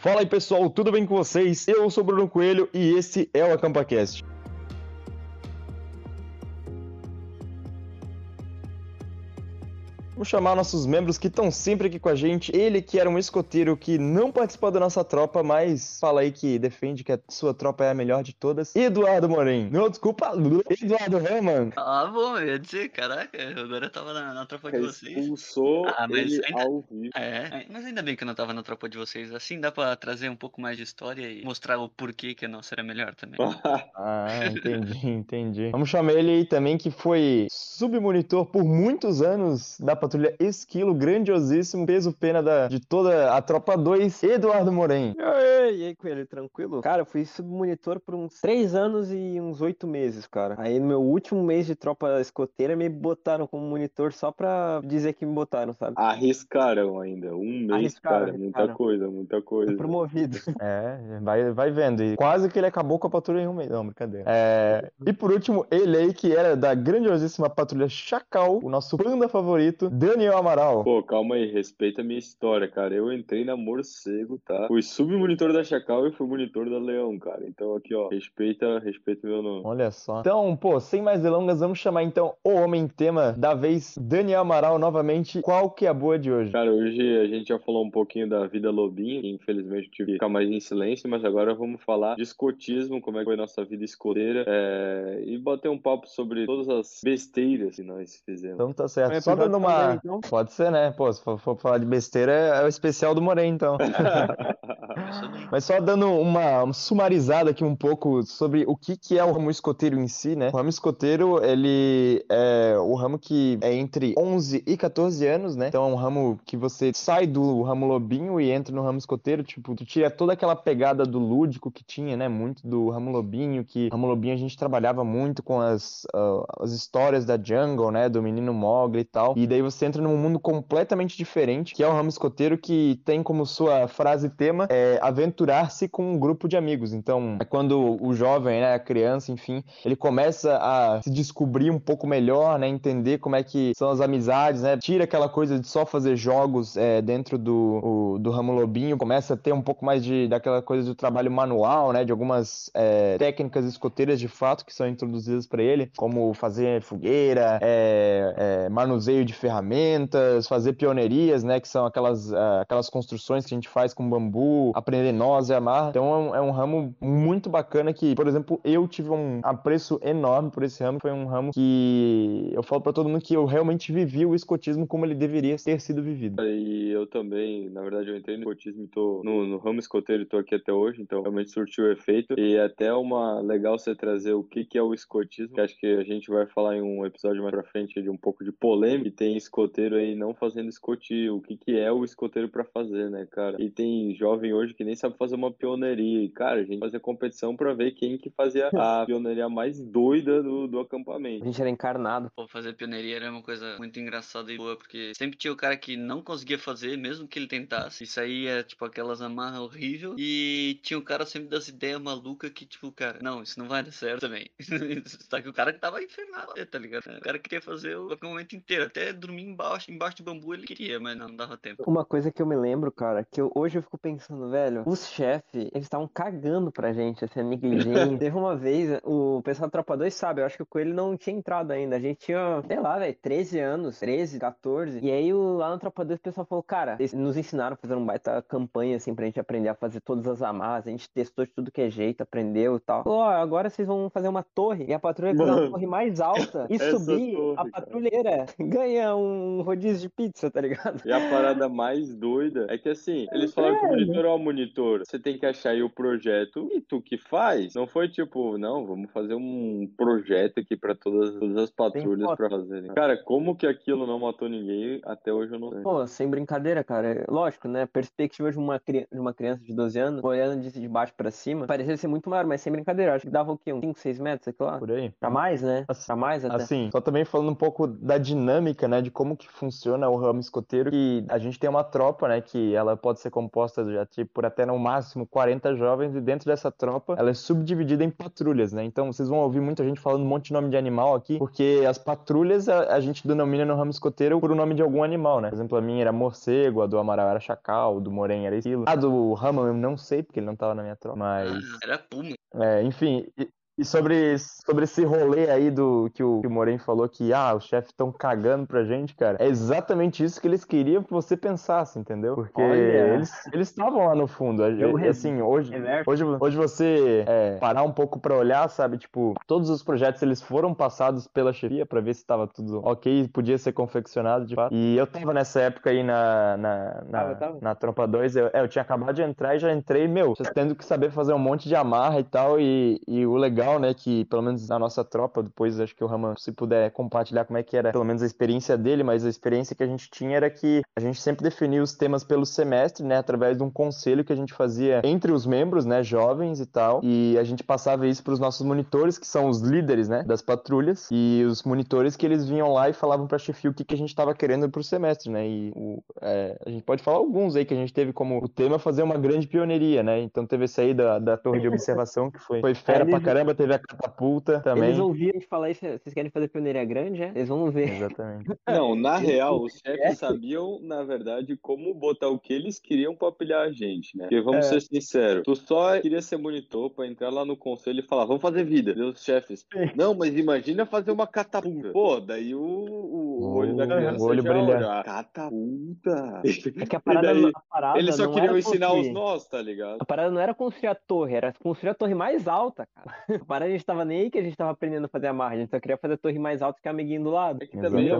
Fala aí pessoal, tudo bem com vocês? Eu sou Bruno Coelho e esse é o AcampaCast. Vamos chamar nossos membros que estão sempre aqui com a gente. Ele que era um escoteiro que não participou da nossa tropa, mas fala aí que defende que a sua tropa é a melhor de todas. Eduardo Moren. Não, desculpa, Eduardo Raman. Ah, bom, eu ia dizer, caraca, agora eu tava na, na tropa de vocês. Expulsou ah, mas ele ainda... ao vivo. É, mas ainda bem que eu não tava na tropa de vocês. Assim dá pra trazer um pouco mais de história e mostrar o porquê que a nossa era melhor também. ah, entendi, entendi. Vamos chamar ele aí também que foi submonitor por muitos anos da patrulha Esquilo, grandiosíssimo, peso pena da, de toda a tropa 2, Eduardo Moren. E aí, e aí, Coelho, tranquilo? Cara, eu fui submonitor por uns 3 anos e uns 8 meses, cara. Aí no meu último mês de tropa escoteira me botaram como monitor só pra dizer que me botaram, sabe? Arriscaram ainda, um mês, arriscaram, cara, arriscaram. muita coisa, muita coisa. Fui promovido. É, vai, vai vendo. E quase que ele acabou com a patrulha em um mês. Não, brincadeira. É... E por último, ele aí, que era da grandiosíssima patrulha Chacal, o nosso panda favorito, Daniel Amaral. Pô, calma aí, respeita a minha história, cara. Eu entrei na Morcego, tá? Fui submonitor da Chacal e fui monitor da Leão, cara. Então aqui, ó, respeita, respeita meu nome. Olha só. Então, pô, sem mais delongas, vamos chamar então o homem tema da vez, Daniel Amaral, novamente. Qual que é a boa de hoje? Cara, hoje a gente já falou um pouquinho da vida lobinha, que infelizmente tive que ficar mais em silêncio, mas agora vamos falar de escotismo, como é que foi nossa vida escoteira, é... e bater um papo sobre todas as besteiras que nós fizemos. Então tá certo. Só dando uma. Então? Pode ser, né? Pô, se for, for falar de besteira, é o especial do Morém, então. Mas só dando uma, uma, sumarizada aqui um pouco sobre o que, que é o ramo escoteiro em si, né? O ramo escoteiro, ele é o ramo que é entre 11 e 14 anos, né? Então é um ramo que você sai do ramo lobinho e entra no ramo escoteiro, tipo, tu tira toda aquela pegada do lúdico que tinha, né? Muito do ramo lobinho, que ramo lobinho a gente trabalhava muito com as, uh, as histórias da jungle, né? Do menino Mogli e tal. E daí você entra num mundo completamente diferente, que é o ramo escoteiro que tem como sua frase tema é, aventurar-se com um grupo de amigos. Então, é quando o jovem, né, a criança, enfim, ele começa a se descobrir um pouco melhor, né, entender como é que são as amizades, né, tira aquela coisa de só fazer jogos é, dentro do, o, do ramo lobinho, começa a ter um pouco mais de daquela coisa do trabalho manual, né, de algumas é, técnicas escoteiras de fato que são introduzidas para ele, como fazer fogueira, é, é, manuseio de ferramentas, fazer pioneirias, né, que são aquelas, uh, aquelas construções que a gente faz com bambu, aprender nós e amar. Então é um, é um, ramo muito bacana que, por exemplo, eu tive um apreço enorme por esse ramo. Foi um ramo que eu falo para todo mundo que eu realmente vivi o escotismo como ele deveria ter sido vivido. E eu também, na verdade, eu entrei no escotismo e tô no, no ramo escoteiro e tô aqui até hoje, então realmente surtiu o efeito. E é até uma legal você trazer o que, que é o escotismo, que acho que a gente vai falar em um episódio mais pra frente de um pouco de polêmica. E tem escoteiro aí não fazendo escotilho, o que, que é o escoteiro para fazer, né, cara? E tem jovem hoje que nem sabe fazer uma pioneiria. E, cara, a gente fazia competição para ver quem que fazia a pioneiria mais doida do, do acampamento. A gente era encarnado. Pô, fazer pioneiria era uma coisa muito engraçada e boa, porque sempre tinha o cara que não conseguia fazer, mesmo que ele tentasse. Isso aí é, tipo, aquelas amarras horrível E tinha o cara sempre das ideias malucas que, tipo, cara, não, isso não vai dar certo também. Só que o cara que tava infernal, tá ligado? O cara queria fazer o acampamento inteiro, até dormir embaixo, embaixo de bambu ele queria, mas não, dava tempo. Uma coisa que eu me lembro, cara, que eu, hoje eu fico pensando, velho, os chefes, eles estavam cagando pra gente, assim, a negligência. Teve uma vez, o pessoal do Tropa 2 sabe, eu acho que o Coelho não tinha entrado ainda. A gente tinha, sei lá, velho, 13 anos, 13, 14. E aí lá no Tropa 2 o pessoal falou, cara, eles nos ensinaram a fazer uma baita campanha, assim, pra gente aprender a fazer todas as amarras. A gente testou de tudo que é jeito, aprendeu e tal. Ó, oh, agora vocês vão fazer uma torre e a patrulha fazer uma torre mais alta e subir torre, a patrulheira. Ganha um rodízio de pizza, tá ligado? E a parada mais doida é que assim, eles falaram é, que o monitor é o monitor. Você tem que achar aí o projeto e tu que faz. Não foi tipo, não, vamos fazer um projeto aqui pra todas, todas as patrulhas pra fazerem. Cara, como que aquilo não matou ninguém, até hoje eu não sei. Pô, sem brincadeira, cara. Lógico, né? Perspectiva de uma, de uma criança de 12 anos, olhando de baixo pra cima, parecia ser muito maior, mas sem brincadeira. Acho que dava o quê? Uns 5, 6 metros, sei lá. Por aí. Pra mais, né? Assim, pra mais até. Assim, só também falando um pouco da dinâmica, né? De como que funciona o ramo escoteiro, que a gente tem uma tropa, né, que ela pode ser composta já tipo, por até no máximo 40 jovens e dentro dessa tropa ela é subdividida em patrulhas, né? Então vocês vão ouvir muita gente falando um monte de nome de animal aqui, porque as patrulhas a, a gente denomina no ramo escoteiro por o nome de algum animal, né? Por exemplo, a minha era morcego, a do Amaral era chacal, do Moren era esquilo. A do Rama eu não sei, porque ele não tava na minha tropa, mas... Ah, era puma. É, enfim, e sobre, sobre esse rolê aí do que o, que o Moren falou que ah, os chefes estão cagando pra gente, cara. É exatamente isso que eles queriam que você pensasse, entendeu? Porque Olha. eles estavam lá no fundo. Eu, assim, hoje, hoje, hoje você é, parar um pouco pra olhar, sabe? Tipo, todos os projetos eles foram passados pela chefia pra ver se tava tudo ok, podia ser confeccionado de fato. E eu tava nessa época aí na, na, na, tava. na Trompa 2, eu, é, eu tinha acabado de entrar e já entrei, meu, tendo que saber fazer um monte de amarra e tal. E, e o legal legal, né, que pelo menos a nossa tropa, depois acho que o Raman, se puder compartilhar como é que era, pelo menos a experiência dele, mas a experiência que a gente tinha era que a gente sempre definia os temas pelo semestre, né, através de um conselho que a gente fazia entre os membros, né, jovens e tal, e a gente passava isso para os nossos monitores, que são os líderes, né, das patrulhas, e os monitores que eles vinham lá e falavam para a chefia o que, que a gente estava querendo pro semestre, né, e o, é, a gente pode falar alguns aí que a gente teve como o tema fazer uma grande pioneiria, né, então teve esse aí da, da torre de observação que foi, foi fera pra caramba, teve a catapulta também. Eles ouviram a gente falar isso, vocês querem fazer pioneiria grande, é? Eles vão ver. Exatamente. Não, na real, os chefes sabiam, na verdade, como botar o que eles queriam pra pilhar a gente, né? Porque vamos é. ser sinceros, tu só queria ser monitor pra entrar lá no conselho e falar, vamos fazer vida. E os chefes, não, mas imagina fazer uma catapulta. Pô, daí o, o olho da criança o olho já olha, catapulta. É que a parada, daí, a parada Eles só queriam ensinar construir. os nós, tá ligado? A parada não era construir a torre, era construir a torre mais alta, cara. A parada a gente tava nem aí que a gente tava aprendendo a fazer a margem, a gente só queria fazer a torre mais alta que a amiguinho do lado. É que também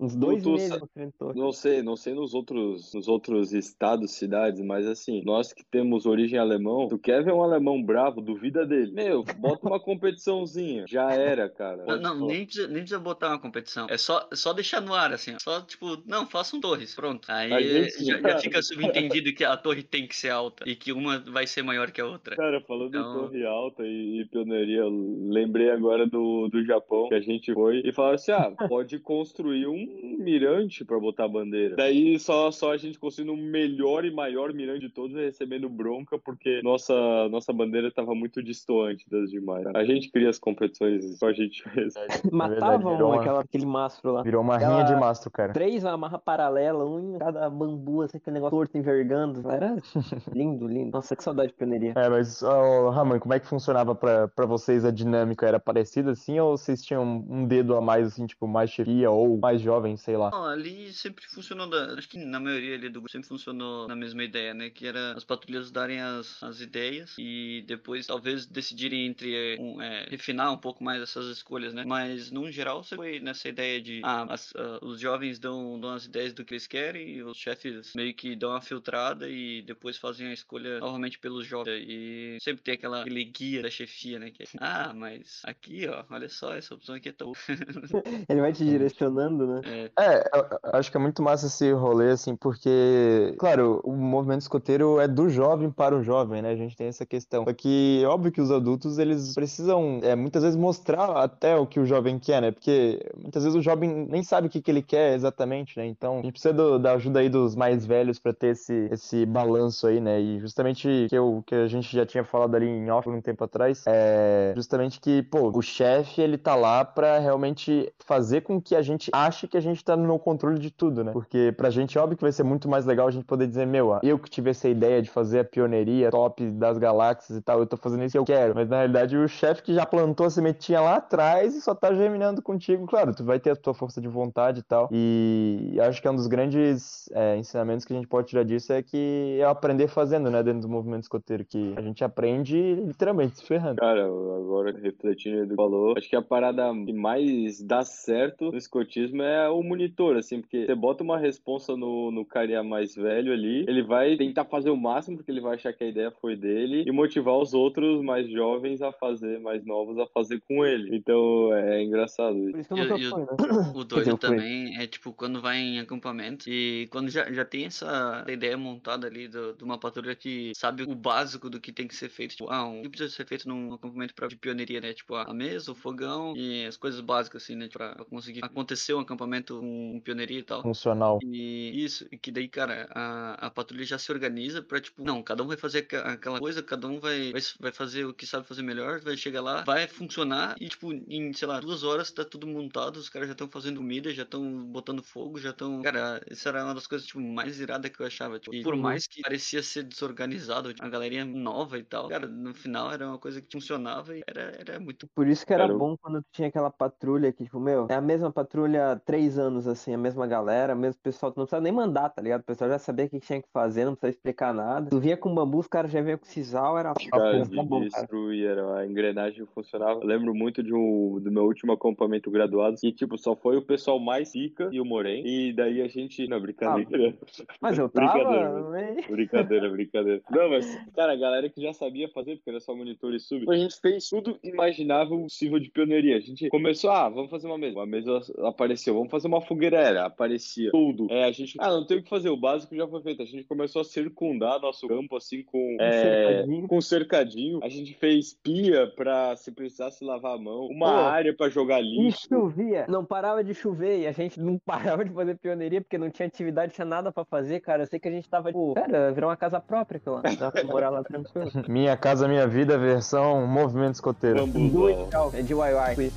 uns dois meses Não sei, não sei nos outros, nos outros estados, cidades, mas assim, nós que temos origem alemão, tu quer ver um alemão bravo, duvida dele. Meu, bota uma competiçãozinha. Já era, cara. Não, não nem, precisa, nem precisa botar uma competição. É só, só deixar no ar, assim. Só, tipo, não, façam torres. Pronto. Aí já, já, fica subentendido que a torre tem que ser alta e que uma vai ser maior que a outra. Cara, falando então... em torre alta e, e pioneiria, lembrei agora do, do Japão, que a gente foi, e falaram assim: ah, pode construir um mirante para botar a bandeira. Daí só, só a gente construindo o melhor e maior mirante de todos recebendo bronca, porque nossa, nossa bandeira estava muito distante das demais. A gente cria as competições, só a gente fez. Matavam verdade, aquela, aquele mastro lá. Virou uma rinha de mastro, cara. Três amarra paralela, um em cada bambu, assim, aquele negócio torto envergando. Era lindo, lindo. Nossa, que saudade de pioneria. É, mas, oh, Raman, como é que funcionava pra, pra vocês a dinâmica? Era parecida assim, ou vocês tinham um dedo a mais, assim, tipo, mais chefia ou mais jovem, sei lá? Não, ali sempre funcionou, da, acho que na maioria ali do grupo sempre funcionou na mesma ideia, né? Que era as patrulhas darem as, as ideias e depois talvez decidirem entre um, é, refinar um pouco mais essas escolhas, né? Mas no geral você foi nessa ideia de ah, as, uh, os jovens dão, dão as ideias do que eles querem e os chefes meio que dão a filtrada e depois fazem a escolha novamente pelos jovens. E sempre tem aquela, aquele guia da chefia, né? Que é, ah, mas aqui, ó, olha só, essa opção aqui é tão. Ele vai te direcionando, né? É, é acho que é muito massa esse rolê, assim, porque, claro, o movimento escoteiro é do jovem para o jovem, né? A gente tem essa questão. Só que, óbvio que os adultos, eles precisam, é, muitas vezes, mostrar até o que o jovem quer, né? Porque muitas vezes o jovem nem sabe o que, que ele quer exatamente, né? Então, a gente precisa do, da ajuda aí dos mais velhos para ter esse, esse balanço aí, né? E justamente que, eu, que a gente já tinha falado ali em off um tempo atrás, é justamente que, pô, o chefe, ele tá lá para realmente fazer com que a gente ache que a gente tá no controle de tudo, né? Porque pra gente, óbvio que vai ser muito mais legal a gente poder dizer, meu, eu que tive essa ideia de fazer a pioneiria top das galáxias e tal, eu tô fazendo isso que eu quero. Mas na realidade, o chefe que já plantou a sementinha lá atrás e só tá germinando contigo, claro, tu vai ter a tua força de vontade e tal. E acho que é um dos grandes é, ensinamentos que a gente pode tirar disso é que é aprender fazendo, né, dentro do movimento escoteiro, que a gente aprende literalmente se ferrando. Cara, agora refletindo do que falou, acho que a parada que mais dá certo no escotismo é o monitor, assim, porque você bota uma responsa no, no carinha mais velho ali, ele vai tentar fazer o máximo, porque ele vai achar que a ideia foi dele, e motivar os outros mais jovens a fazer, mais novos a fazer com ele. Então é engraçado. Por isso que eu e, foi, né? O doido também é tipo quando vai em acampamento e quando já, já tem essa ideia montada ali do, de uma patrulha que sabe o básico do que tem que ser feito. Tipo, ah, o que precisa ser feito num acampamento equipamento pra, de pioneiria, né? Tipo, a mesa, o fogão e as coisas básicas, assim, né? Pra, pra conseguir acontecer um acampamento com um pioneiria e tal. Funcional. E isso, e que daí, cara, a, a patrulha já se organiza pra, tipo, não, cada um vai fazer aquela coisa, cada um vai, vai, vai fazer o que sabe fazer melhor, vai chegar lá, vai funcionar e, tipo, em, sei lá, duas horas tá tudo montado, os caras já estão fazendo comida, já estão botando fogo, já estão. Cara, isso era uma das coisas, tipo, mais iradas que eu achava. Tipo, e por mais que parecia ser desorganizado, a galerinha nova e tal, cara, no final era uma coisa que funcionava e era, era muito. Por isso que era bom quando tinha aquela patrulha que, tipo, meu, é a mesma patrulha há três anos, assim, a mesma galera, o mesmo pessoal, tu não precisa nem mandar, tá ligado? O pessoal já sabia o que tinha que fazer, não precisa explicar nada. Tu vinha com bambu, os caras já vinham com sisal, era cara, tá bom, cara. a engrenagem funcionava. Eu lembro muito de um, do meu último acampamento graduado, que, tipo, só foi o pessoal mais rica e o Morém, e daí a gente, não, brincadeira. Ah, mas eu tava... brincadeira, brincadeira, brincadeira. Não, mas, cara, a galera que já sabia fazer, porque era só monitor e sub, a gente fez tudo imaginável possível de pioneiria. A gente começou, ah, vamos fazer uma mesa. Uma mesa apareceu, vamos fazer uma fogueira, aparecia tudo. É, a gente, ah, não tem o que fazer, o básico já foi feito. A gente começou a circundar nosso campo, assim, com, é, cercadinho. com cercadinho. A gente fez pia pra, se precisasse lavar a mão, uma Pô, área pra jogar lixo. E chovia, não parava de chover e a gente não parava de fazer pioneiria porque não tinha atividade, tinha nada pra fazer, cara. Eu sei que a gente tava, tipo, cara, virou uma casa própria aquilo lá. Dá pra morar lá tranquilo. Minha Casa Minha Vida, versão movimento escoteiro. Do it, é DIY.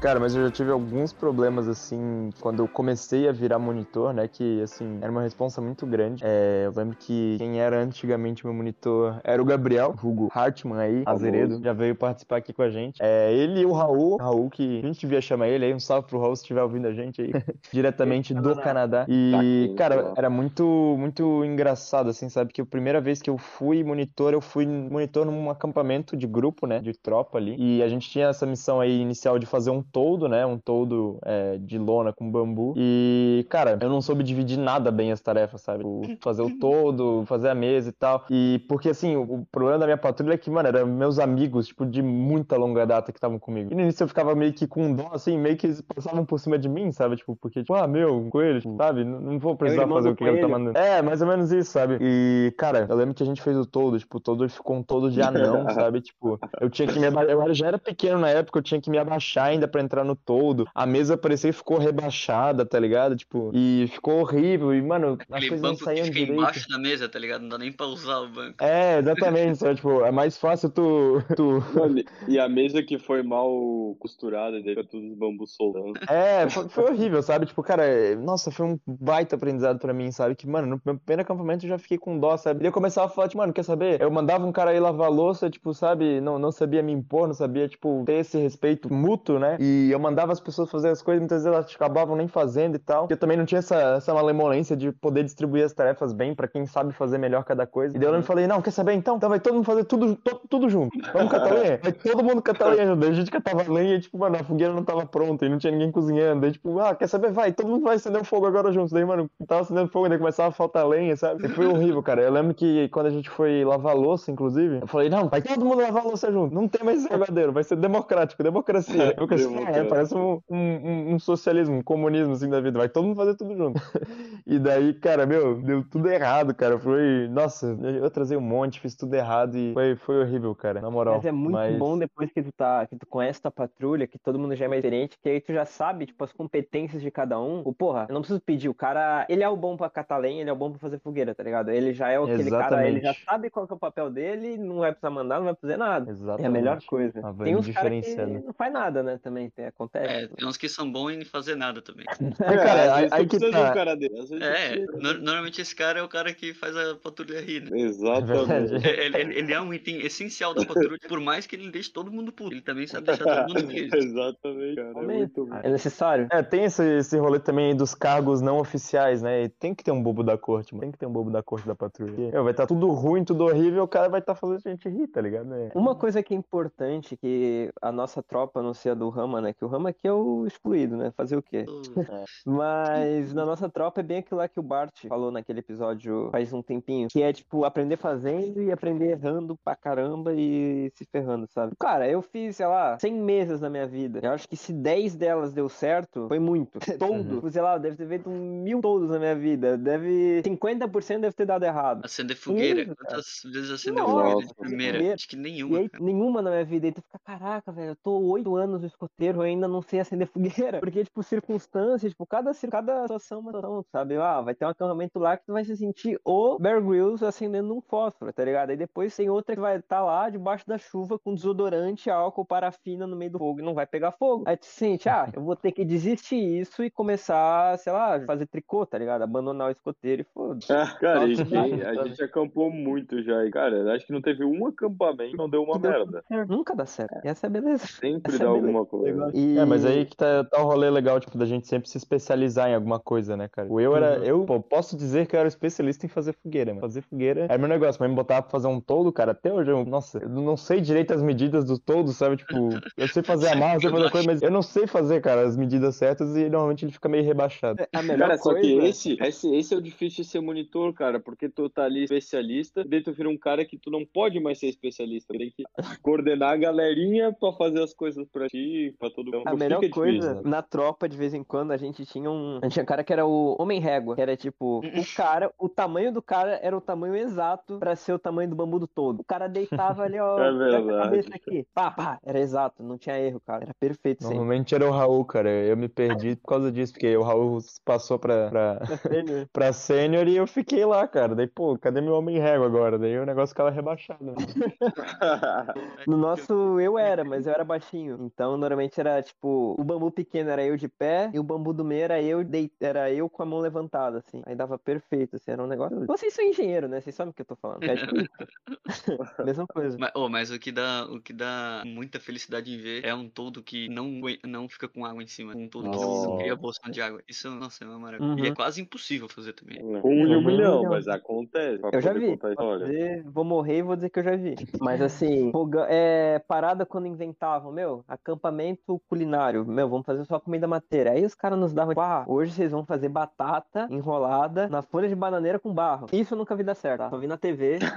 Cara, mas eu já tive alguns problemas, assim, quando eu comecei a virar monitor, né? Que, assim, era uma responsa muito grande. É, eu lembro que quem era antigamente meu monitor era o Gabriel, Hugo Hartmann aí, Azeredo, já veio participar aqui com a gente. É, ele e o Raul, Raul, que a gente devia chamar ele aí, um salve pro Raul se estiver ouvindo a gente aí, diretamente do Canadá. E, cara, era muito, muito engraçado, assim, sabe? Que a primeira vez que eu fui monitor, eu fui monitor num acampamento de grupo, né? De tropa ali. E a gente tinha essa missão aí inicial de fazer um toldo, né? Um toldo é, de lona com bambu. E, cara, eu não soube dividir nada bem as tarefas, sabe? Fazer o toldo, fazer a mesa e tal. E porque, assim, o problema da minha patrulha é que, mano, eram meus amigos, tipo, de muita longa data que estavam comigo. E no início eu ficava meio que com dó, assim, meio que eles passavam por cima de mim, sabe? Tipo, porque, tipo, ah, meu, com ele, tipo, sabe? Não, não vou precisar fazer o que ele tá mandando. É, mais ou menos isso, sabe? E, cara, eu lembro que a gente fez o todo, tipo, o todo ficou um todo de anão, sabe? Tipo, eu tinha que me abaixar. Eu já era pequeno na época, eu tinha que me abaixar ainda pra entrar no todo. A mesa parecia que ficou rebaixada, tá ligado? Tipo, e ficou horrível. E, mano, as coisas não saíam que fica direito. embaixo da mesa, tá ligado? Não dá nem pra usar o banco. É, exatamente. só, tipo, é mais fácil tu. tu... Mano, e a mesa que foi mal costurada, deixa todos os bambus soltando. É, foi, foi, horrível, sabe? Tipo, cara, nossa, foi um baita aprendizado pra mim, sabe? Que, mano, no meu primeiro acampamento eu já fiquei com dó, sabe? E eu começava a falar, tipo, mano, quer saber? Eu mandava um cara aí lavar louça, tipo, sabe? Não, não sabia me impor, não sabia, tipo, ter esse respeito mútuo, né? E eu mandava as pessoas fazer as coisas, muitas vezes elas acabavam nem fazendo e tal. Eu também não tinha essa, essa malemolência de poder distribuir as tarefas bem para quem sabe fazer melhor cada coisa. E daí eu me falei, não, quer saber então? Então vai todo mundo fazer tudo, to, tudo junto. Vamos catar lenha? Vai todo mundo catar lenha. Daí a gente catava lenha e, tipo, mano, a fogueira não tava pronta e não tinha ninguém cozinhando. Daí, tipo, ah, quer saber? Vai, todo mundo vai acender o fogo agora junto. Daí, mano, tava acendendo fogo, daí começava a faltar lenha, sabe? E foi horrível, cara. Eu lembro que quando a gente foi lavar louça, inclusive, eu falei, não, vai todo mundo lavar louça junto. Não tem mais esse jogadeiro, vai ser democrático, democracia. democracia. É, parece um, um, um socialismo, um comunismo assim da vida. Vai todo mundo fazer tudo junto. e daí, cara, meu, deu tudo errado, cara. Foi. Nossa, eu trazei um monte, fiz tudo errado e foi, foi horrível, cara. Na moral. Mas é muito Mas... bom depois que tu tá, que tu conhece tua patrulha, que todo mundo já é mais diferente, que aí tu já sabe, tipo, as competências de cada um. O, porra, eu não preciso pedir. O cara, ele é o bom pra catar lenha, ele é o bom pra fazer fogueira, tá ligado? Ele já é aquele Exatamente. cara, ele já sabe qual é o papel dele, não vai precisar mandar, não vai fazer nada. Exatamente. É a melhor coisa. Tem uns caras que não faz nada, né? Também tem, acontece. É, tem uns que são bons em fazer nada também. É, cara, aí, aí que tá. Um cara dele. É, no, normalmente esse cara é o cara que faz a patrulha rir, né? Exatamente. É, ele, ele, é um item essencial da patrulha, por mais que ele deixe todo mundo puto. Ele também sabe deixar todo mundo feliz. Exatamente, cara. É, muito bom. é necessário. É, tem esse, esse rolê também dos cargos não oficiais, né? E tem que ter um bobo da corte, mano. Tem que ter um bobo da corte da patrulha. Meu, vai estar tá tudo ruim, tudo horrível, o cara vai estar tá fazendo a gente rir, tá ligado? É. Uma coisa que é importante, que a nossa tropa não seja do Rama, né? Que o Rama aqui é o excluído, né? Fazer o quê? É. Mas na nossa tropa é bem aquilo lá que o Bart falou naquele episódio faz um tempinho, que é tipo aprender fazendo e aprender errando pra caramba e se ferrando, sabe? Cara, eu fiz, sei lá, 100 mesas na minha vida. Eu acho que se 10 delas deu certo, foi muito. Todo, uhum. sei lá, deve ter feito mil todos na minha vida. Deve. 50% deve ter dado errado. Acender fogueira. Isso, Quantas vezes acendeu fogueira de primeira? Acho que nenhuma. Aí, nenhuma na minha vida. E tu fica, caraca, velho, eu tô 8 anos no escoteiro, eu ainda não sei acender fogueira. Porque, tipo, circunstâncias, tipo, cada, cada situação é uma situação, sabe? Ah, vai ter um acampamento lá que tu vai se sentir o Bear Grylls acendendo um fósforo, tá ligado? Aí depois tem outra que vai estar tá lá debaixo da chuva com desodorante, álcool, parafina no meio do fogo e não vai pegar fogo. Aí tu sente, ah, eu vou ter que desistir isso e começar, sei lá, fazer tricô, tá ligado? Abandonar o escoteiro e foda-se. Ah, cara, a gente, a gente acampou muito já. E, cara, acho que não teve um acampamento que não deu uma deu merda. Nunca dá certo. E essa é a beleza. Sempre Essa dá é alguma coisa. E... É, mas aí que tá, tá o rolê legal, tipo, da gente sempre se especializar em alguma coisa, né, cara? Eu era. Uhum. Eu pô, posso dizer que eu era especialista em fazer fogueira, mano. Fazer fogueira é meu negócio, mas me botar pra fazer um todo, cara, até hoje eu. Nossa, eu não sei direito as medidas do todo, sabe? Tipo, eu sei fazer a marra, eu sei fazer coisa, mas eu não sei fazer, cara, as medidas certas e normalmente ele fica meio rebaixado. A melhor Cara, só coisa... que esse, esse, esse é o difícil de ser monitor, cara, porque tu tá ali especialista, e daí tu vira um cara que tu não pode mais ser especialista. Tem que coordenar a galerinha pra fazer as coisas pra ti, pra todo mundo. A melhor Fica coisa, difícil, né? na tropa, de vez em quando, a gente tinha um. A gente tinha um cara que era o Homem Régua, que era tipo, o cara, o tamanho do cara era o tamanho exato pra ser o tamanho do bambu do todo. O cara deitava ali, ó, É a verdade. cabeça aqui. Pá, pá, era exato, não tinha erro, cara. Era perfeito sempre. Normalmente era o Raul, cara. Eu me perdi por causa disso, porque o Raul passou pra, pra, Sênior. pra sênior e eu fiquei lá, cara. Daí, pô, cadê meu homem régua agora? Daí o negócio ficava rebaixado. Né? No nosso, eu era, mas eu era baixinho. Então, normalmente era tipo, o bambu pequeno era eu de pé e o bambu do meio era eu, dei- era eu com a mão levantada, assim. Aí dava perfeito, assim, era um negócio. Vocês são engenheiro, né? Vocês sabem o que eu tô falando. É tipo. Mesma coisa. Mas, oh, mas o que dá o que dá muita felicidade em ver é um todo que não, não fica com água em cima. Um todo que não, não cria bolsão de água. Isso, nossa, é uma maravilha. E é Uhum. quase impossível fazer também. Um em um Um milhão, milhão. mas acontece. Eu já vi. Vou, história. dizer- vou morrer e vou dizer que eu já vi. Mas assim, é, parada quando inventavam, meu, acampamento culinário, meu, vamos fazer só comida mateira. Aí os caras nos davam, tipo, ah, hoje vocês vão fazer batata enrolada na folha de bananeira com barro. Isso eu nunca vi dar certo, tá? Só vi na TV.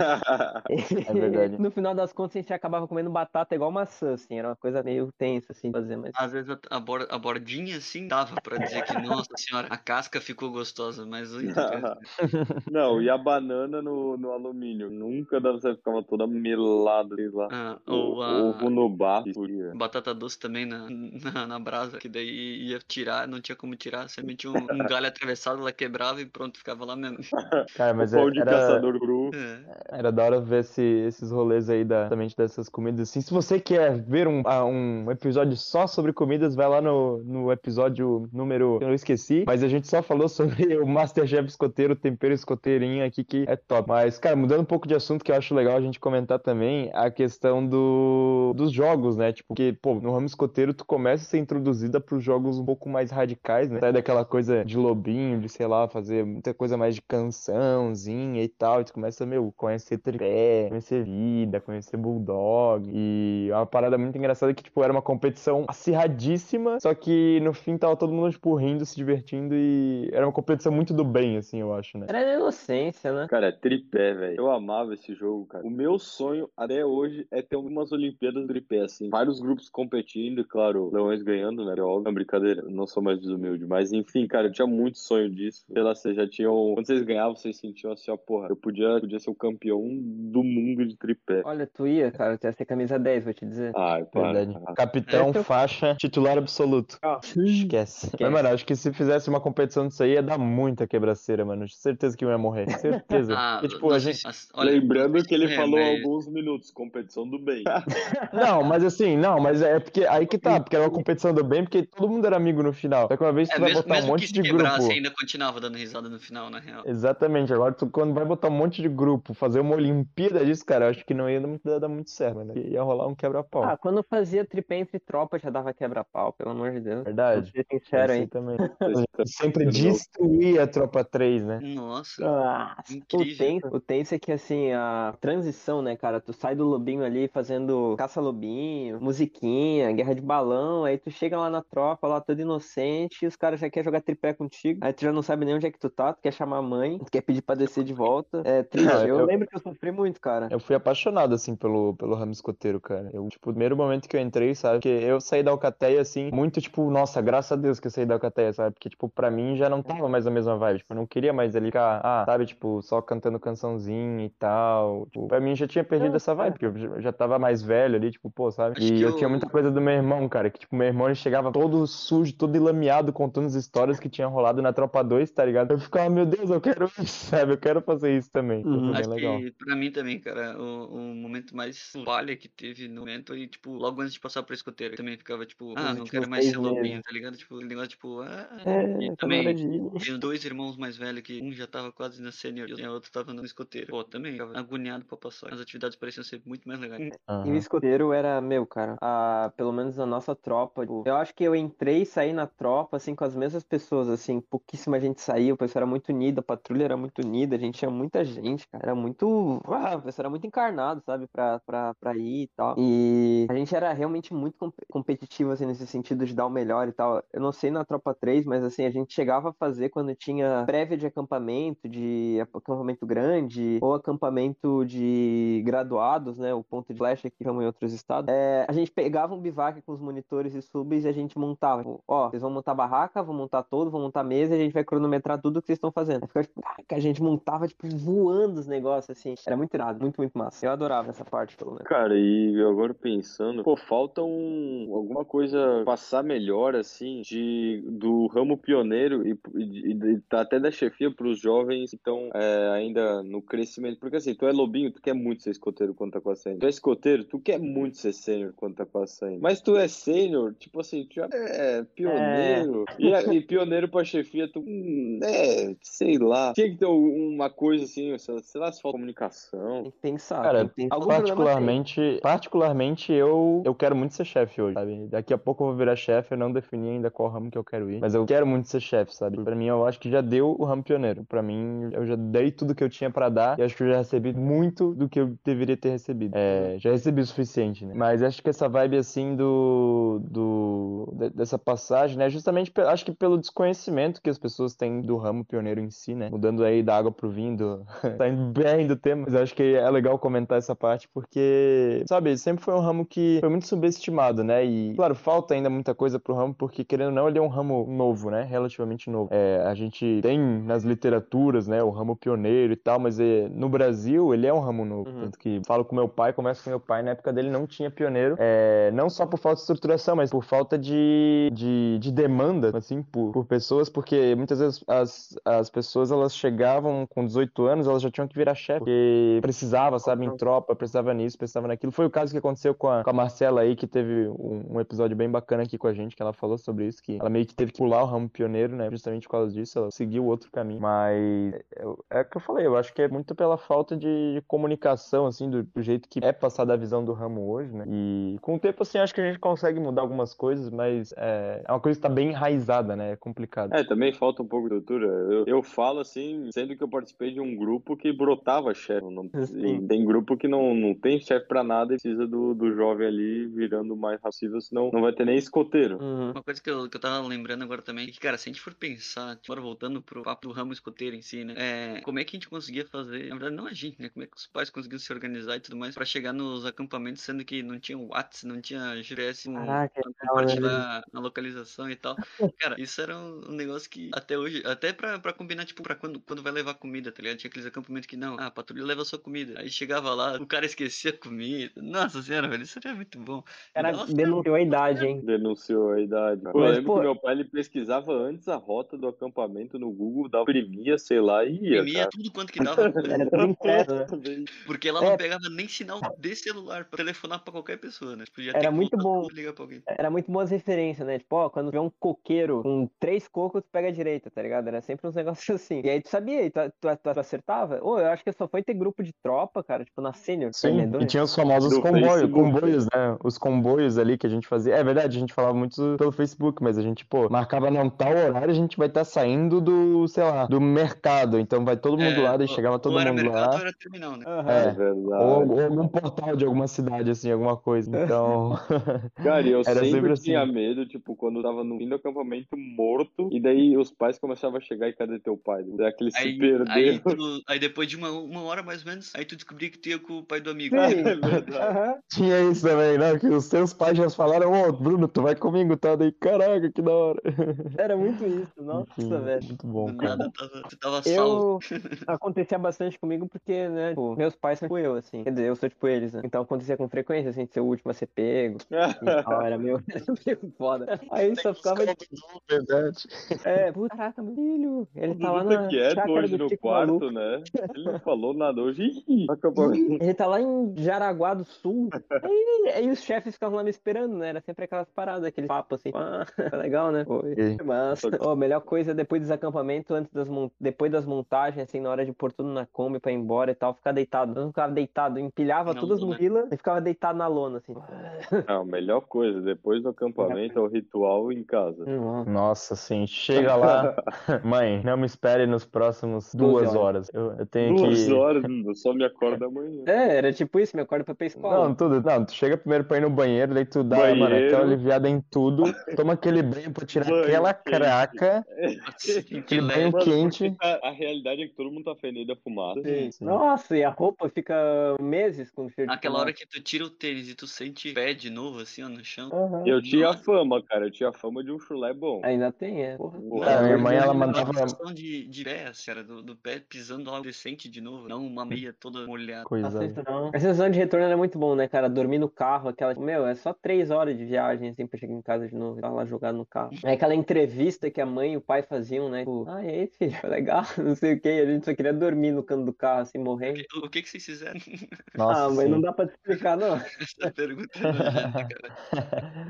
É verdade. no final das contas, a gente acabava comendo batata igual maçã, assim, era uma coisa meio tensa, assim, de fazer, mas. Às vezes a, a, bor- a bordinha assim dava pra dizer que, nossa senhora, a casca ficou gostosa, mas. Não, e a banana no, no alumínio. Nunca dava certo, ficava toda melada sei lá. ah, O ou a Ovo no bar. escuria. batata doce também na, na, na brasa, que daí ia tirar, não tinha como tirar, você metia um, um galho atravessado, ela quebrava e pronto, ficava lá mesmo. Cara, mas o pão é- de era, caçador cru. É. era da hora ver esse- esses rolês aí da, também dessas comidas assim. Se você quer ver um, ah, um episódio só sobre comidas, vai lá no, no episódio número. Eu não esqueci, mas a gente só falou sobre o Masterchef escoteiro, o tempero escoteirinho aqui, que é top. Mas, cara, mudando um pouco de assunto, que eu acho legal a gente comentar também, a questão do, dos jogos, né? Tipo, que, pô, no ramo escoteiro tu começa a ser introduzida pros jogos um pouco mais radicais, né? Sai daquela coisa de lobinho, de, sei lá, fazer muita coisa mais de cançãozinha e tal, e tu começa, meu, conhecer tripé, conhecer vida, conhecer bulldog, e é uma parada muito engraçada que, tipo, era uma competição acirradíssima, só que no fim tava todo mundo, tipo, rindo, se divertindo, e era uma competição muito do bem, assim, eu acho, né? Era inocência, né? Cara, é tripé, velho. Eu amava esse jogo, cara. O meu sonho até hoje é ter umas Olimpíadas de tripé, assim. Vários grupos competindo, e claro, Leões ganhando, né? É óbvio, não, brincadeira. Eu não sou mais desumilde. Mas enfim, cara, eu tinha muito sonho disso. Sei lá, vocês já tinham. Quando vocês ganhavam, vocês sentiam assim, ó, porra, eu podia, podia ser o campeão do mundo de tripé. Olha, tu ia, cara, tu ia ser camisa 10, vou te dizer. Ai, para. Verdade. Capitão, É, eu- faixa, titular absoluto. Ah, Esquece. Mas, mano, acho que se fizesse uma competição disso aí, ia dar muita quebraceira, mano. Certeza que eu ia morrer. Certeza. Ah, Porque, tipo, a gente... mas, olha, Lembrando que ele é, falou mas- alguns minutos, competição do bem. Não, mas assim, não, mas é porque aí que tá, porque era uma competição do bem, porque todo mundo era amigo no final. Só que uma vez É, tu vai mesmo, botar um mesmo monte que de quebrasse grupo. ainda continuava dando risada no final, na real. Exatamente. Agora, tu, quando vai botar um monte de grupo, fazer uma Olimpíada disso, cara, eu acho que não ia dar, muito certo, né? Ia rolar um quebra-pau. Ah, quando fazia tripé entre tropas já dava quebra-pau, pelo amor de Deus. Verdade. Vou ser sincero aí. Também. Sempre destruía a tropa 3, né? Nossa. Ah, o tenso, o tenso é que assim, a transição, né, cara? Tu sai do lobinho ali fazendo caça-lobinho, musiquinha, guerra de balão, aí tu chega lá na tropa, lá todo inocente, e os caras já querem jogar tripé contigo, aí tu já não sabe nem onde é que tu tá, tu quer chamar a mãe, tu quer pedir pra descer de volta. É triste. Não, eu, eu, lembro que eu sofri muito, cara. Eu fui apaixonado, assim, pelo, pelo ramo escoteiro, cara. Eu, tipo, o primeiro momento que eu entrei, sabe? Porque eu saí da Alcateia, assim, muito, tipo, nossa, graças a Deus que eu saí da Alcateia, sabe? Porque, tipo, pra mim já não tava mais a mesma vibe. Tipo, eu não queria mais ali ficar, ah, sabe, tipo, só cantando cançãozinha e tal. Tipo, pra mim já tinha perdido essa vibe, porque eu já tava mais velho ali, tipo, pô, sabe? E eu... eu tinha muita coisa do meu irmão, cara, que, tipo, meu irmão ele chegava todo sujo, todo ilameado, contando as histórias que tinham rolado na Tropa 2, tá ligado? Eu ficava, meu Deus, eu quero isso, sabe? Eu quero fazer isso também. Uhum. Acho legal. que pra mim também, cara, o, o momento mais falha que teve no momento e, tipo, logo antes de passar pra escoteiro, também ficava, tipo, ah, não quero mais ser lobinho, tá ligado? Tipo, o negócio, tipo, ah. É, e também tinha dois irmãos mais velhos que um já tava quase na sênior e o outro tava no escoteiro. Pô, também ficava agoniado pra passar. As atividades pareciam ser muito mais legais. Uhum. E o escoteiro era, meu, cara, a, pelo menos a nossa tropa. Tipo, eu acho que eu entrei e saí na tropa, assim, com as mesmas pessoas, assim, pouquíssima gente saiu, o pessoal era muito unido, a patrulha era muito unida, a gente tinha muita gente, cara. Era muito. Ah, o pessoal era muito encarnado, sabe, pra, pra, pra ir e tal. E a gente era realmente muito competitivo, assim, nesse sentido de dar o melhor e tal. Eu não sei na tropa 3, mas assim, a gente chegava a fazer quando tinha prévia de acampamento, de acampamento grande, ou acampamento de graduados, né? O ponto de flecha que chama em outros estados. É, a gente pegava um bivac com os monitores e subs e a gente montava. Tipo, ó, vocês vão montar barraca, vão montar todo, vão montar mesa e a gente vai cronometrar tudo que vocês estão fazendo. Aí tipo, a gente montava, tipo, voando os negócios, assim. Era muito irado, muito, muito massa. Eu adorava essa parte, pelo menos. Cara, e agora pensando, pô, falta um, alguma coisa passar melhor, assim, de, do ramo pioneiro e, e, e até da chefia pros jovens que estão é, ainda no crescimento. Porque assim, tu é lobinho, tu quer muito ser escoteiro quando tá com a sênior. Tu é escoteiro, tu quer muito ser sênior quando tá com a sênior. Mas tu é sênior, tipo assim, tu já é pioneiro. É. E, e, pioneiro pra chefia, tu. Hum, é, sei lá. Tinha que ter uma coisa assim, sei lá, se falta comunicação. Tem que pensar. Cara, tem que particularmente, particularmente eu, eu quero muito ser chefe hoje, sabe? Daqui a pouco eu vou virar chefe, eu não defini ainda qual ramo que eu quero ir. Mas eu quero muito ser chefe, sabe? Pra mim, eu acho que já deu o ramo pioneiro. Pra mim, eu já dei tudo que eu tinha pra dar e acho que eu já recebi muito do que eu deveria ter recebido. É, já recebi o suficiente, né? Mas acho que essa vibe, assim, do... do dessa passagem, né? Justamente, acho que pelo desconhecimento que as pessoas têm do ramo pioneiro em si, né? Mudando aí da água pro vinho, do... tá indo bem do tema, mas acho que é legal comentar essa parte porque, sabe, sempre foi um ramo que foi muito subestimado, né? E, claro, falta ainda muita coisa pro ramo porque, querendo ou não, ele é um ramo novo, né? Relativamente novo. É, a gente tem nas literaturas, né, o ramo pioneiro e tal, mas é, no Brasil ele é um ramo novo. Uhum. Tanto que falo com meu pai, começo com meu pai, na época dele não tinha pioneiro, é, não só por falta estruturação, mas por falta de, de, de demanda, assim, por, por pessoas, porque muitas vezes as, as pessoas elas chegavam com 18 anos, elas já tinham que virar chefe, porque precisava, sabe, em tropa, precisava nisso, precisava naquilo. Foi o caso que aconteceu com a, com a Marcela aí, que teve um, um episódio bem bacana aqui com a gente, que ela falou sobre isso, que ela meio que teve que pular o ramo pioneiro, né, justamente por causa disso, ela seguiu outro caminho. Mas é o que eu falei, eu acho que é muito pela falta de comunicação, assim, do, do jeito que é passada a visão do ramo hoje, né? E com o tempo, assim, acho que a gente consegue mudar algumas coisas, mas é, é uma coisa que tá bem enraizada, né? É complicado. É, também falta um pouco de cultura. Eu, eu falo, assim, sendo que eu participei de um grupo que brotava chefe. Tem grupo que não, não tem chefe pra nada e precisa do, do jovem ali virando mais possível, senão não vai ter nem escoteiro. Uhum. Uma coisa que eu, que eu tava lembrando agora também, é que, cara, se a gente for pensar, agora voltando pro papo do ramo escoteiro em si, né? É, como é que a gente conseguia fazer, na verdade não a gente, né? Como é que os pais conseguiam se organizar e tudo mais para chegar nos acampamentos, sendo que não tinha WhatsApp, não tinha GPS pra compartilhar a localização e tal. Cara, isso era um negócio que até hoje, até pra, pra combinar, tipo, pra quando, quando vai levar comida, tá ligado? Tinha aqueles acampamentos que não, ah, a patrulha leva sua comida. Aí chegava lá, o cara esquecia a comida. Nossa senhora, velho, isso era muito bom. Cara, Nossa, denunciou a idade, hein? Denunciou a idade. Pô, eu lembro pô... que meu pai ele pesquisava antes a rota do acampamento no Google, dava imprimia, sei lá, e ia. Imprimia tudo quanto que dava. Era tudo impresso, né? Porque ela não é. pegava nem sinal de celular pra telefonar pra qualquer pessoa, né? Podia era muito bom. Era muito boas referências, né? Tipo, ó, quando vê um coqueiro com três cocos, tu pega a direita tá ligado? Era sempre uns negócios assim. E aí tu sabia, tu, tu, tu acertava? Ô, oh, eu acho que só foi ter grupo de tropa, cara, tipo, na sênior. Sim, e tinha os famosos comboios, comboios, né? Os comboios ali que a gente fazia. É verdade, a gente falava muito pelo Facebook, mas a gente, pô, marcava não tal horário, a gente vai estar tá saindo do, sei lá, do mercado. Então vai todo mundo é, lá, e chegava todo mundo mercado, lá. Era terminal, né? Uhum. É, é ou, ou, algum portal de alguma cidade, assim, alguma coisa. Então. Cara, eu sempre, sempre assim. tinha medo, tipo, quando tava no fim do acampamento morto, e daí os pais começavam a chegar e cadê teu pai? Daí aquele aí, se perdeu. Aí, tu, aí depois de uma, uma hora mais ou menos, aí tu descobria que tu ia com o pai do amigo. Sim. É verdade. Tinha isso também, né? Que os seus pais já falaram, ô, oh, Bruno, tu vai comigo, tá? Daí, caraca, que da hora. Era muito isso, nossa, Enfim, velho. Muito bom, cara. Nada, tava, tu tava eu... Acontecia bastante comigo porque, né, tipo, meus pais são tipo eu, assim. Quer dizer, eu sou tipo eles, né? Então acontecia com frequência, assim, de ser o último a ser pego. tal, era meio, era meio foda. Aí só ficava. Verdade. É, puta, caraca, meu filho. Ele tá lá na. quieto hoje no quarto, né? Ele não falou nada hoje. Acabou. Ele tá lá em Jaraguá do Sul. Aí, aí os chefes ficavam lá me esperando, né? Era sempre aquelas paradas, aquele papo assim. Ah, legal, né? Foi. Mas, oh, melhor coisa depois dos acampamentos, antes das depois das montagens, assim, na hora de pôr tudo na Kombi pra ir embora e tal, ficar deitado. Eu ficava deitado, empilhava todas as mochilas e ficava deitado na lona, assim. Não, a melhor coisa, depois do acampamento é o ritual em casa. Nossa, sim. Chega lá. Mãe, não me espere nos próximos duas horas. Eu, eu tenho duas que. Duas horas, eu só me acordo amanhã. É, era tipo isso, me acordo pra ir pra escola. Não, tudo. Não, tu chega primeiro pra ir no banheiro, daí tu dá, banheiro. mano, aquela aliviada em tudo, toma aquele banho pra tirar banho aquela quente. craca, aquele banho mano, quente. A, a, realidade é que todo mundo tá fedendo a fumada. Sim, sim. Nossa, e a roupa fica meses com cheiro Aquela hora que tu tira o tênis e tu sente pé de novo, assim, ó, no chão. Uhum. Eu tinha Nossa. fama, cara, eu tinha fama de um chulé bom. Ainda tem, é. Porra. a minha mãe, ela mandava... Uma de, de pé, cara, do, do pé pisando algo decente de novo, não uma meia toda molhada. Coisa. A sensação de retorno era muito bom, né, cara? Dormir no carro, aquela. Meu, é só três horas de viagem, assim, pra chegar em casa de novo. Tá lá jogado no carro. É aquela entrevista que a mãe e o pai faziam, né? Tipo, ah, e aí, filho? Foi legal, não sei o que. A gente só queria dormir no canto do carro, assim, morrendo. O que, que vocês fizeram? Nossa, ah, mas sim. não dá pra te explicar, não. Essa pergunta é nojenta, cara.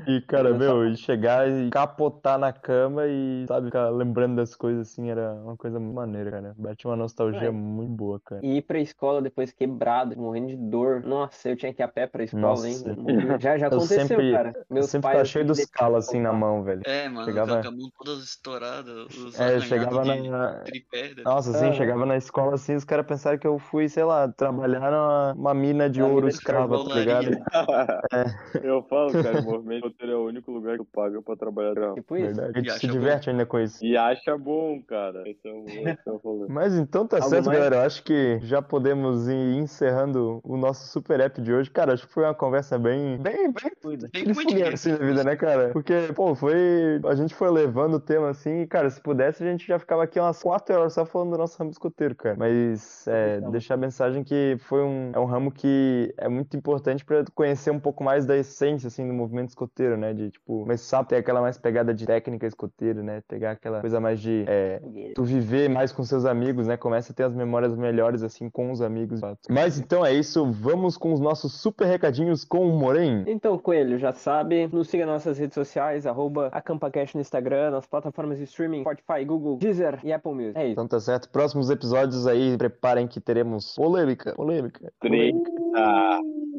E, cara, meu, e chegar e capotar na cama e, sabe, ficar lembrando das coisas, assim, era uma coisa muito maneira, cara. Bate uma nostalgia é. muito boa, cara. E ir pra escola depois quebrado, morrendo de dor. Nossa, eu tinha que ir a pé pra escola Nossa. ainda. Já, já aconteceu, eu sempre, cara. Meus sempre pais, tá cheio dos calos assim na mão, velho. É, mano, chegava... com a mão todas estouradas. É, chegava na. Tripé, Nossa, assim, é. chegava na escola assim, os caras pensaram que eu fui, sei lá, trabalhar numa mina de ouro escrava, tá ligado? é. Eu falo, cara, o movimento roteiro é o único lugar que eu pago pra trabalhar. Tipo isso. Verdade. A gente se diverte bom. ainda com isso. E acha bom, cara. Esse é o, esse é o Mas então tá Algo certo, mais? galera. Eu acho que já podemos ir encerrando o nosso super app de hoje. Cara, acho que foi uma conversa bem, bem, bem, bem assim na vida, né, cara? Porque, pô, foi. A gente foi levando o tema assim, e, cara, se pudesse, a gente já ficava aqui umas quatro horas só falando do nosso ramo escoteiro, cara. Mas é, então. deixar a mensagem que foi um, é um ramo que é muito importante para conhecer um pouco mais da essência, assim, do movimento escoteiro, né? De, tipo, começar a ter aquela mais pegada de técnica escoteiro, né? Pegar aquela coisa mais de é, tu viver mais com seus amigos, né? Começa a ter as memórias melhores, assim, com os amigos. Mas então é isso, vamos com os nossos super recadinhos com o Moren. Então, Coelho, já sabe, nos siga nas nossas redes sociais, arroba AcampaCast no Instagram, nas plataformas de streaming, Spotify, Google, Deezer e Apple Music. É isso. Então tá certo. Próximos episódios aí, preparem que teremos polêmica, polêmica. Treta.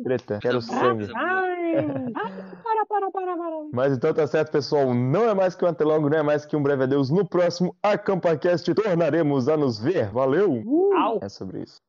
Treta. Quero sangue. para, para, para, para. Mas então tá certo, pessoal. Não é mais que um antelongo, não é mais que um breve adeus. No próximo AcampaCast tornaremos a nos ver. Valeu! Uh! É sobre isso.